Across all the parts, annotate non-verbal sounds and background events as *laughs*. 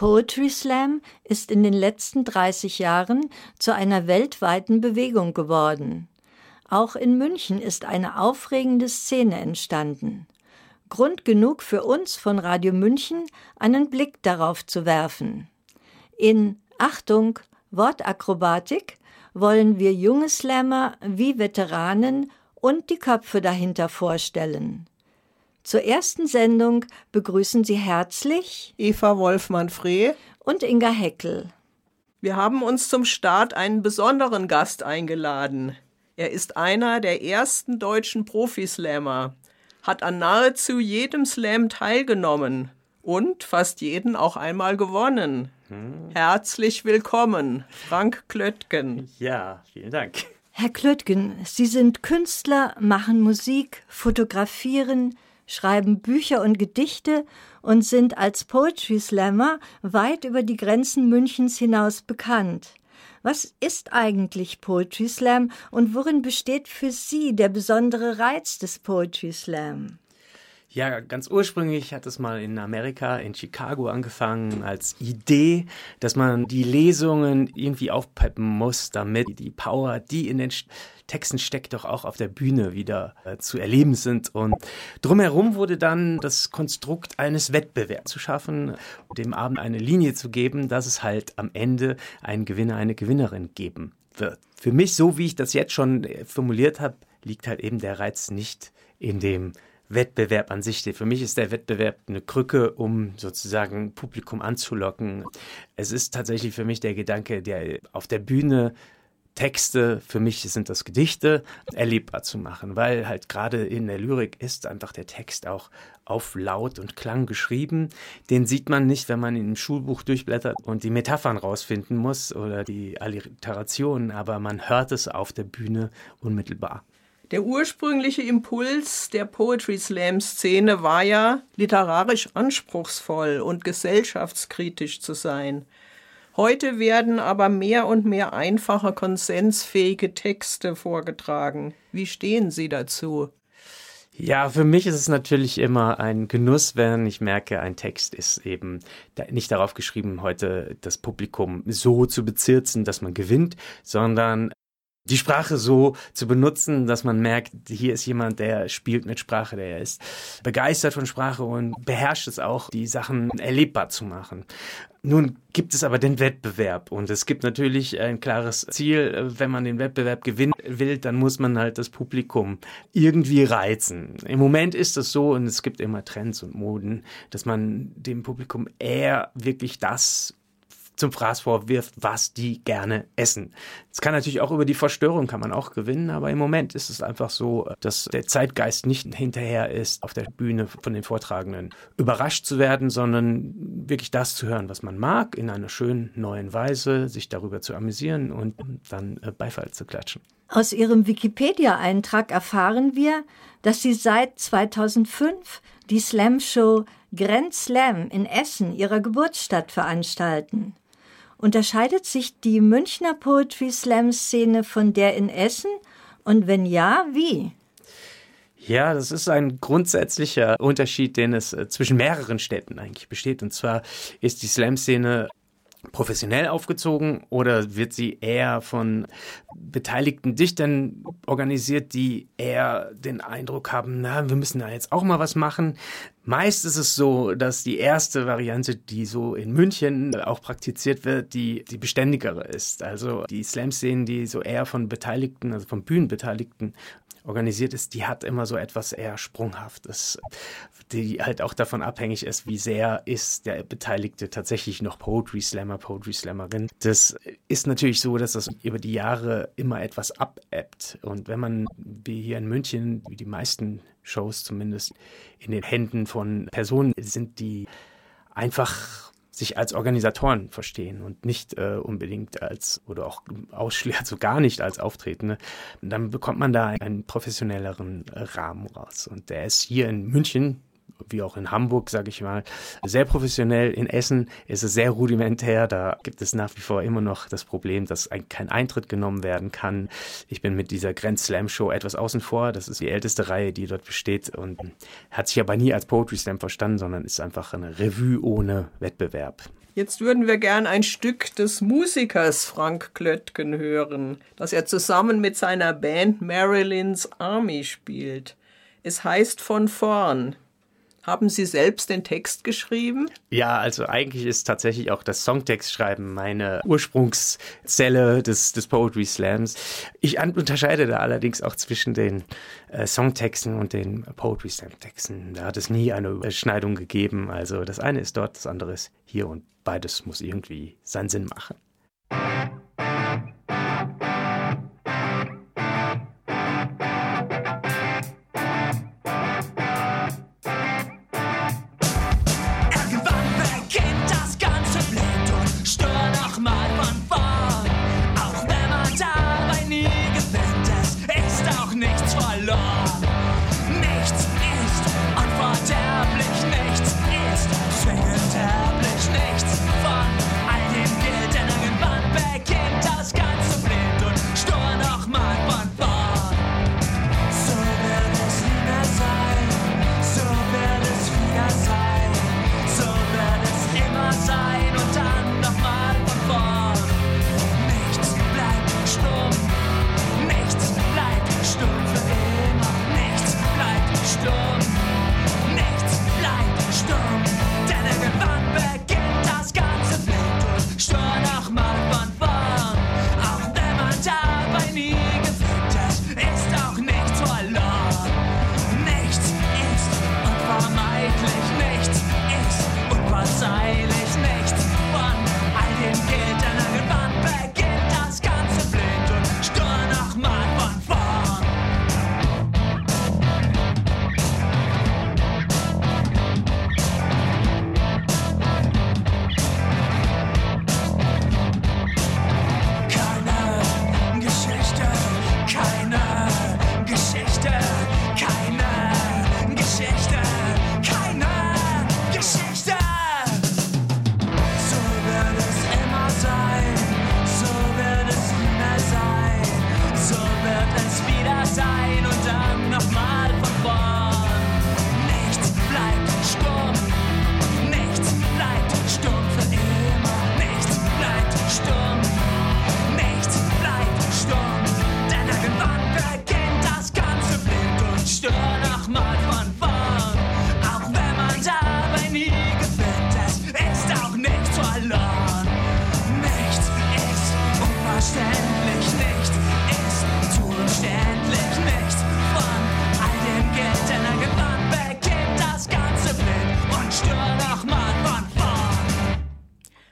Poetry Slam ist in den letzten 30 Jahren zu einer weltweiten Bewegung geworden. Auch in München ist eine aufregende Szene entstanden. Grund genug für uns von Radio München, einen Blick darauf zu werfen. In Achtung, Wortakrobatik wollen wir junge Slammer wie Veteranen und die Köpfe dahinter vorstellen. Zur ersten Sendung begrüßen Sie herzlich Eva Wolfmann-Freh und Inga Heckel. Wir haben uns zum Start einen besonderen Gast eingeladen. Er ist einer der ersten deutschen Profislammer, hat an nahezu jedem Slam teilgenommen und fast jeden auch einmal gewonnen. Hm. Herzlich willkommen, Frank Klöttgen. Ja, vielen Dank. Herr Klöttgen, Sie sind Künstler, machen Musik, fotografieren, schreiben Bücher und Gedichte und sind als Poetry Slammer weit über die Grenzen Münchens hinaus bekannt. Was ist eigentlich Poetry Slam und worin besteht für Sie der besondere Reiz des Poetry Slam? Ja, ganz ursprünglich hat es mal in Amerika, in Chicago angefangen als Idee, dass man die Lesungen irgendwie aufpeppen muss, damit die Power, die in den Texten steckt, doch auch auf der Bühne wieder äh, zu erleben sind. Und drumherum wurde dann das Konstrukt eines Wettbewerbs zu schaffen, dem Abend eine Linie zu geben, dass es halt am Ende einen Gewinner, eine Gewinnerin geben wird. Für mich, so wie ich das jetzt schon äh, formuliert habe, liegt halt eben der Reiz nicht in dem Wettbewerb an sich. Für mich ist der Wettbewerb eine Krücke, um sozusagen Publikum anzulocken. Es ist tatsächlich für mich der Gedanke, der auf der Bühne Texte, für mich sind das Gedichte, erlebbar zu machen, weil halt gerade in der Lyrik ist einfach der Text auch auf Laut und Klang geschrieben. Den sieht man nicht, wenn man im Schulbuch durchblättert und die Metaphern rausfinden muss oder die Alliterationen, aber man hört es auf der Bühne unmittelbar. Der ursprüngliche Impuls der Poetry Slam Szene war ja, literarisch anspruchsvoll und gesellschaftskritisch zu sein. Heute werden aber mehr und mehr einfache, konsensfähige Texte vorgetragen. Wie stehen Sie dazu? Ja, für mich ist es natürlich immer ein Genuss, wenn ich merke, ein Text ist eben nicht darauf geschrieben, heute das Publikum so zu bezirzen, dass man gewinnt, sondern die Sprache so zu benutzen, dass man merkt, hier ist jemand, der spielt mit Sprache, der ist begeistert von Sprache und beherrscht es auch, die Sachen erlebbar zu machen. Nun gibt es aber den Wettbewerb und es gibt natürlich ein klares Ziel, wenn man den Wettbewerb gewinnen will, dann muss man halt das Publikum irgendwie reizen. Im Moment ist es so und es gibt immer Trends und Moden, dass man dem Publikum eher wirklich das zum Fraß vorwirft, was die gerne essen. Es kann natürlich auch über die Verstörung kann man auch gewinnen, aber im Moment ist es einfach so, dass der Zeitgeist nicht hinterher ist, auf der Bühne von den Vortragenden überrascht zu werden, sondern wirklich das zu hören, was man mag, in einer schönen neuen Weise, sich darüber zu amüsieren und dann äh, Beifall zu klatschen. Aus Ihrem Wikipedia-Eintrag erfahren wir, dass Sie seit 2005 die Slam-Show Grand Slam in Essen, Ihrer Geburtsstadt, veranstalten. Unterscheidet sich die Münchner Poetry Slam Szene von der in Essen? Und wenn ja, wie? Ja, das ist ein grundsätzlicher Unterschied, den es äh, zwischen mehreren Städten eigentlich besteht. Und zwar ist die Slam-Szene professionell aufgezogen oder wird sie eher von beteiligten Dichtern organisiert, die eher den Eindruck haben, na, wir müssen da jetzt auch mal was machen. Meist ist es so, dass die erste Variante, die so in München auch praktiziert wird, die, die beständigere ist. Also die Slam-Szenen, die so eher von Beteiligten, also von Bühnenbeteiligten organisiert ist, die hat immer so etwas eher Sprunghaftes, die halt auch davon abhängig ist, wie sehr ist der Beteiligte tatsächlich noch Poetry Slammer, Poetry Slammerin. Das ist natürlich so, dass das über die Jahre immer etwas abebbt. Und wenn man, wie hier in München, wie die meisten Shows zumindest, in den Händen von Personen sind, die einfach sich als Organisatoren verstehen und nicht äh, unbedingt als oder auch ausschließlich *laughs* also gar nicht als Auftretende, dann bekommt man da einen professionelleren Rahmen raus. Und der ist hier in München wie auch in Hamburg, sage ich mal, sehr professionell. In Essen ist es sehr rudimentär. Da gibt es nach wie vor immer noch das Problem, dass ein, kein Eintritt genommen werden kann. Ich bin mit dieser Grand Slam Show etwas außen vor. Das ist die älteste Reihe, die dort besteht und hat sich aber nie als Poetry Slam verstanden, sondern ist einfach eine Revue ohne Wettbewerb. Jetzt würden wir gern ein Stück des Musikers Frank Klöttgen hören, das er zusammen mit seiner Band Marilyn's Army spielt. Es heißt von vorn. Haben Sie selbst den Text geschrieben? Ja, also eigentlich ist tatsächlich auch das Songtextschreiben meine Ursprungszelle des, des Poetry Slams. Ich unterscheide da allerdings auch zwischen den äh, Songtexten und den Poetry Slam Texten. Da hat es nie eine Überschneidung gegeben. Also das eine ist dort, das andere ist hier und beides muss irgendwie seinen Sinn machen. alors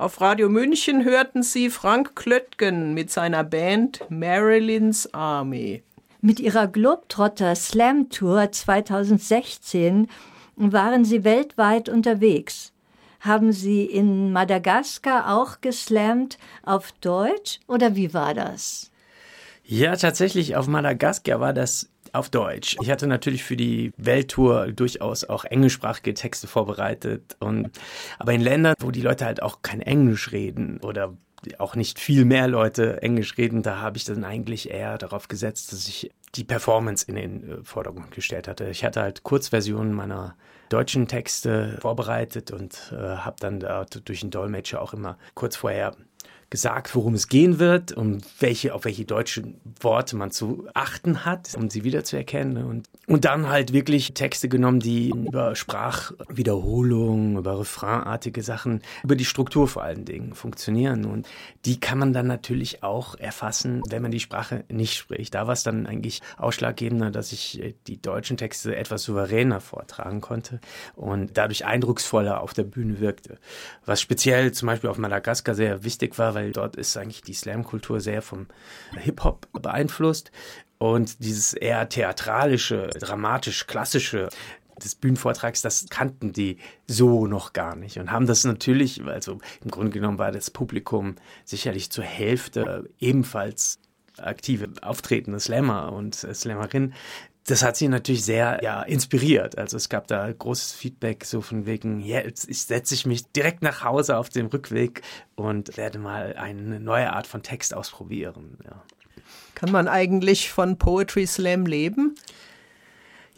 Radio München hörten Sie Frank Klöttgen mit seiner Band Marilyn's Army. Mit ihrer Globetrotter Slam Tour 2016 waren sie weltweit unterwegs. Haben Sie in Madagaskar auch geslammt auf Deutsch oder wie war das? Ja, tatsächlich auf Madagaskar war das auf Deutsch. Ich hatte natürlich für die Welttour durchaus auch englischsprachige Texte vorbereitet. Und, aber in Ländern, wo die Leute halt auch kein Englisch reden oder auch nicht viel mehr Leute Englisch reden, da habe ich dann eigentlich eher darauf gesetzt, dass ich die Performance in den äh, Vordergrund gestellt hatte. Ich hatte halt Kurzversionen meiner deutschen Texte vorbereitet und äh, habe dann da durch den Dolmetscher auch immer kurz vorher gesagt, worum es gehen wird und welche, auf welche deutschen Worte man zu achten hat, um sie wiederzuerkennen. Und, und dann halt wirklich Texte genommen, die über Sprachwiederholung, über Refrainartige Sachen, über die Struktur vor allen Dingen funktionieren. Und die kann man dann natürlich auch erfassen, wenn man die Sprache nicht spricht. Da war es dann eigentlich ausschlaggebender, dass ich äh, die deutschen Texte etwas souveräner vortragen konnte und dadurch eindrucksvoller auf der Bühne wirkte. Was speziell zum Beispiel auf Madagaskar sehr wichtig war, weil dort ist eigentlich die Slam-Kultur sehr vom Hip-Hop beeinflusst. Und dieses eher theatralische, dramatisch klassische des Bühnenvortrags, das kannten die so noch gar nicht und haben das natürlich, also im Grunde genommen war das Publikum sicherlich zur Hälfte ebenfalls aktive auftretende Slammer und Slammerinnen, das hat sie natürlich sehr ja, inspiriert. Also es gab da großes Feedback, so von wegen, ja, jetzt setze ich mich direkt nach Hause auf dem Rückweg und werde mal eine neue Art von Text ausprobieren. Ja. Kann man eigentlich von Poetry Slam leben?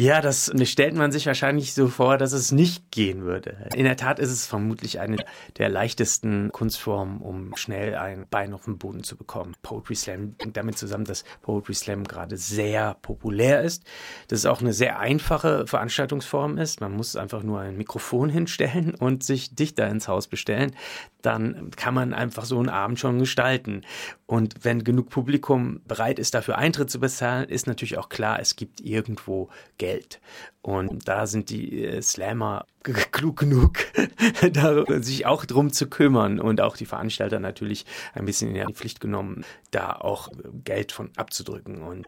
Ja, das stellt man sich wahrscheinlich so vor, dass es nicht gehen würde. In der Tat ist es vermutlich eine der leichtesten Kunstformen, um schnell ein Bein auf den Boden zu bekommen. Poetry Slam hängt damit zusammen, dass Poetry Slam gerade sehr populär ist. Dass es auch eine sehr einfache Veranstaltungsform ist. Man muss einfach nur ein Mikrofon hinstellen und sich Dichter ins Haus bestellen. Dann kann man einfach so einen Abend schon gestalten. Und wenn genug Publikum bereit ist, dafür Eintritt zu bezahlen, ist natürlich auch klar, es gibt irgendwo Geld Geld. Und da sind die äh, Slammer *laughs* klug genug, *laughs* sich auch drum zu kümmern und auch die Veranstalter natürlich ein bisschen in die Pflicht genommen, da auch Geld von abzudrücken. Und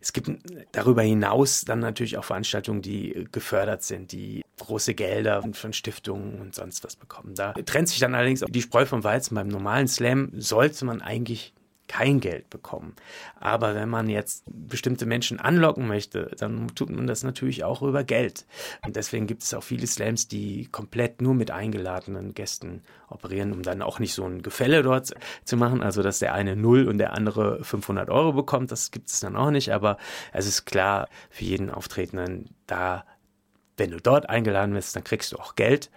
es gibt darüber hinaus dann natürlich auch Veranstaltungen, die gefördert sind, die große Gelder von Stiftungen und sonst was bekommen. Da trennt sich dann allerdings auch die Spreu vom Weizen. Beim normalen Slam sollte man eigentlich kein Geld bekommen. Aber wenn man jetzt bestimmte Menschen anlocken möchte, dann tut man das natürlich auch über Geld. Und deswegen gibt es auch viele Slams, die komplett nur mit eingeladenen Gästen operieren, um dann auch nicht so ein Gefälle dort zu machen. Also, dass der eine 0 und der andere 500 Euro bekommt, das gibt es dann auch nicht. Aber es ist klar für jeden Auftretenden, da wenn du dort eingeladen wirst, dann kriegst du auch Geld.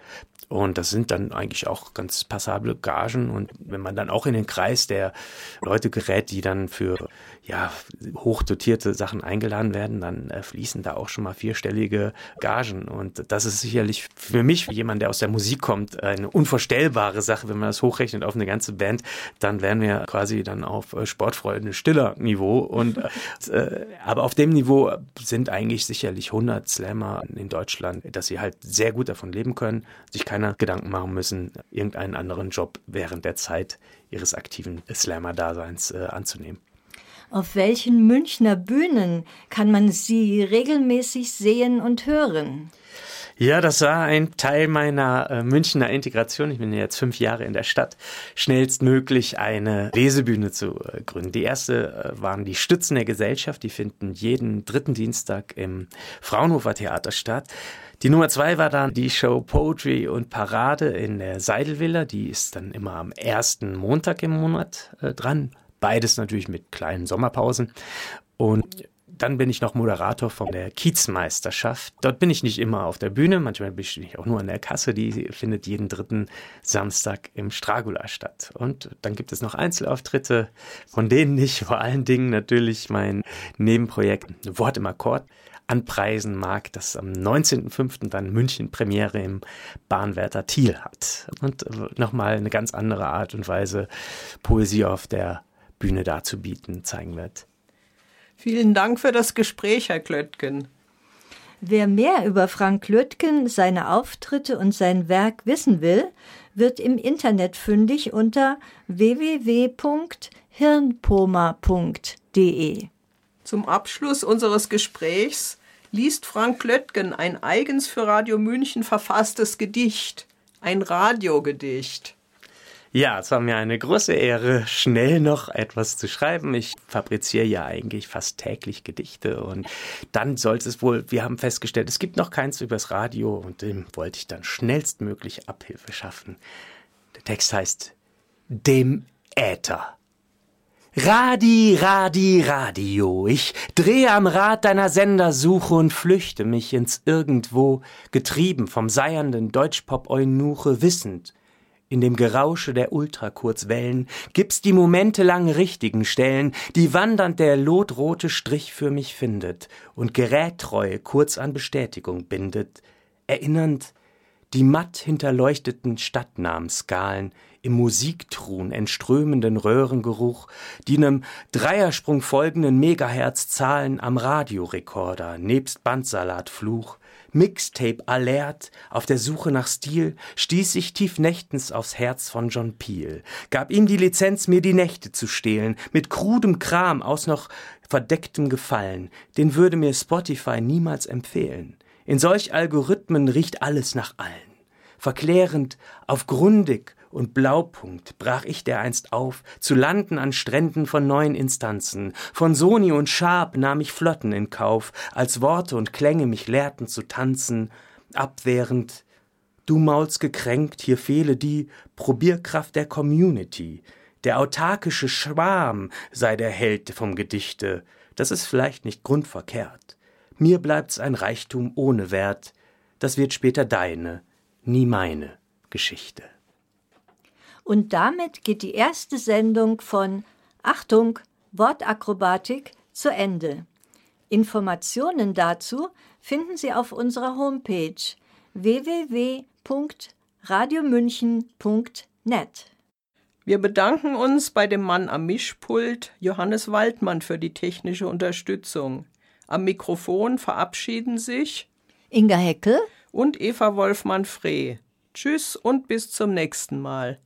Und das sind dann eigentlich auch ganz passable Gagen. Und wenn man dann auch in den Kreis der Leute gerät, die dann für ja, hochdotierte Sachen eingeladen werden, dann äh, fließen da auch schon mal vierstellige Gagen. Und das ist sicherlich für mich, für jemand, der aus der Musik kommt, eine unvorstellbare Sache, wenn man das hochrechnet auf eine ganze Band, dann wären wir quasi dann auf äh, Sportfreunde stiller Niveau. Und, äh, aber auf dem Niveau sind eigentlich sicherlich 100 Slammer in Deutschland, dass sie halt sehr gut davon leben können, sich keiner Gedanken machen müssen, irgendeinen anderen Job während der Zeit ihres aktiven Slammer-Daseins äh, anzunehmen. Auf welchen Münchner Bühnen kann man Sie regelmäßig sehen und hören? Ja, das war ein Teil meiner äh, Münchner Integration. Ich bin jetzt fünf Jahre in der Stadt, schnellstmöglich eine Lesebühne zu äh, gründen. Die erste äh, waren die Stützen der Gesellschaft. Die finden jeden dritten Dienstag im Fraunhofer Theater statt. Die Nummer zwei war dann die Show Poetry und Parade in der Seidelvilla. Die ist dann immer am ersten Montag im Monat äh, dran. Beides natürlich mit kleinen Sommerpausen. Und dann bin ich noch Moderator von der Kiezmeisterschaft. Dort bin ich nicht immer auf der Bühne, manchmal bin ich auch nur an der Kasse. Die findet jeden dritten Samstag im Stragula statt. Und dann gibt es noch Einzelauftritte, von denen ich vor allen Dingen natürlich mein Nebenprojekt Wort im Akkord anpreisen mag, das am 19.05. dann München Premiere im Bahnwärter Thiel hat. Und nochmal eine ganz andere Art und Weise Poesie auf der Bühne darzubieten zeigen wird. Vielen Dank für das Gespräch, Herr Klöttgen. Wer mehr über Frank Klöttgen, seine Auftritte und sein Werk wissen will, wird im Internet fündig unter www.hirnpoma.de. Zum Abschluss unseres Gesprächs liest Frank Klöttgen ein eigens für Radio München verfasstes Gedicht, ein Radiogedicht. Ja, es war mir eine große Ehre, schnell noch etwas zu schreiben. Ich fabriziere ja eigentlich fast täglich Gedichte und dann sollte es wohl, wir haben festgestellt, es gibt noch keins übers Radio und dem wollte ich dann schnellstmöglich Abhilfe schaffen. Der Text heißt Dem Äther. Radi, Radi, Radio, ich drehe am Rad deiner Sendersuche und flüchte mich ins Irgendwo, getrieben vom seiernden Deutschpop-Eunuche wissend, in dem Gerausche der Ultrakurzwellen gibt's die momentelang richtigen Stellen, die wandernd der lotrote Strich für mich findet und gerättreu kurz an Bestätigung bindet, erinnernd die matt hinterleuchteten Stadtnamenskalen im Musiktruhen entströmenden Röhrengeruch, die nem Dreiersprung folgenden Megahertz-Zahlen am Radiorekorder nebst Bandsalatfluch, Mixtape Alert, auf der Suche nach Stil, stieß ich tief nächtens aufs Herz von John Peel, gab ihm die Lizenz, mir die Nächte zu stehlen, mit krudem Kram aus noch verdecktem Gefallen, den würde mir Spotify niemals empfehlen. In solch Algorithmen riecht alles nach allen. Verklärend, aufgrundig, und Blaupunkt brach ich dereinst auf, zu landen an Stränden von neuen Instanzen. Von Sony und Sharp nahm ich Flotten in Kauf, als Worte und Klänge mich lehrten zu tanzen, abwehrend. Du maulst gekränkt, hier fehle die Probierkraft der Community. Der autarkische Schwarm sei der Held vom Gedichte. Das ist vielleicht nicht grundverkehrt. Mir bleibt's ein Reichtum ohne Wert, das wird später deine, nie meine Geschichte. Und damit geht die erste Sendung von Achtung, Wortakrobatik zu Ende. Informationen dazu finden Sie auf unserer Homepage www.radiomünchen.net. Wir bedanken uns bei dem Mann am Mischpult, Johannes Waldmann, für die technische Unterstützung. Am Mikrofon verabschieden sich Inga Heckel und Eva Wolfmann-Freh. Tschüss und bis zum nächsten Mal.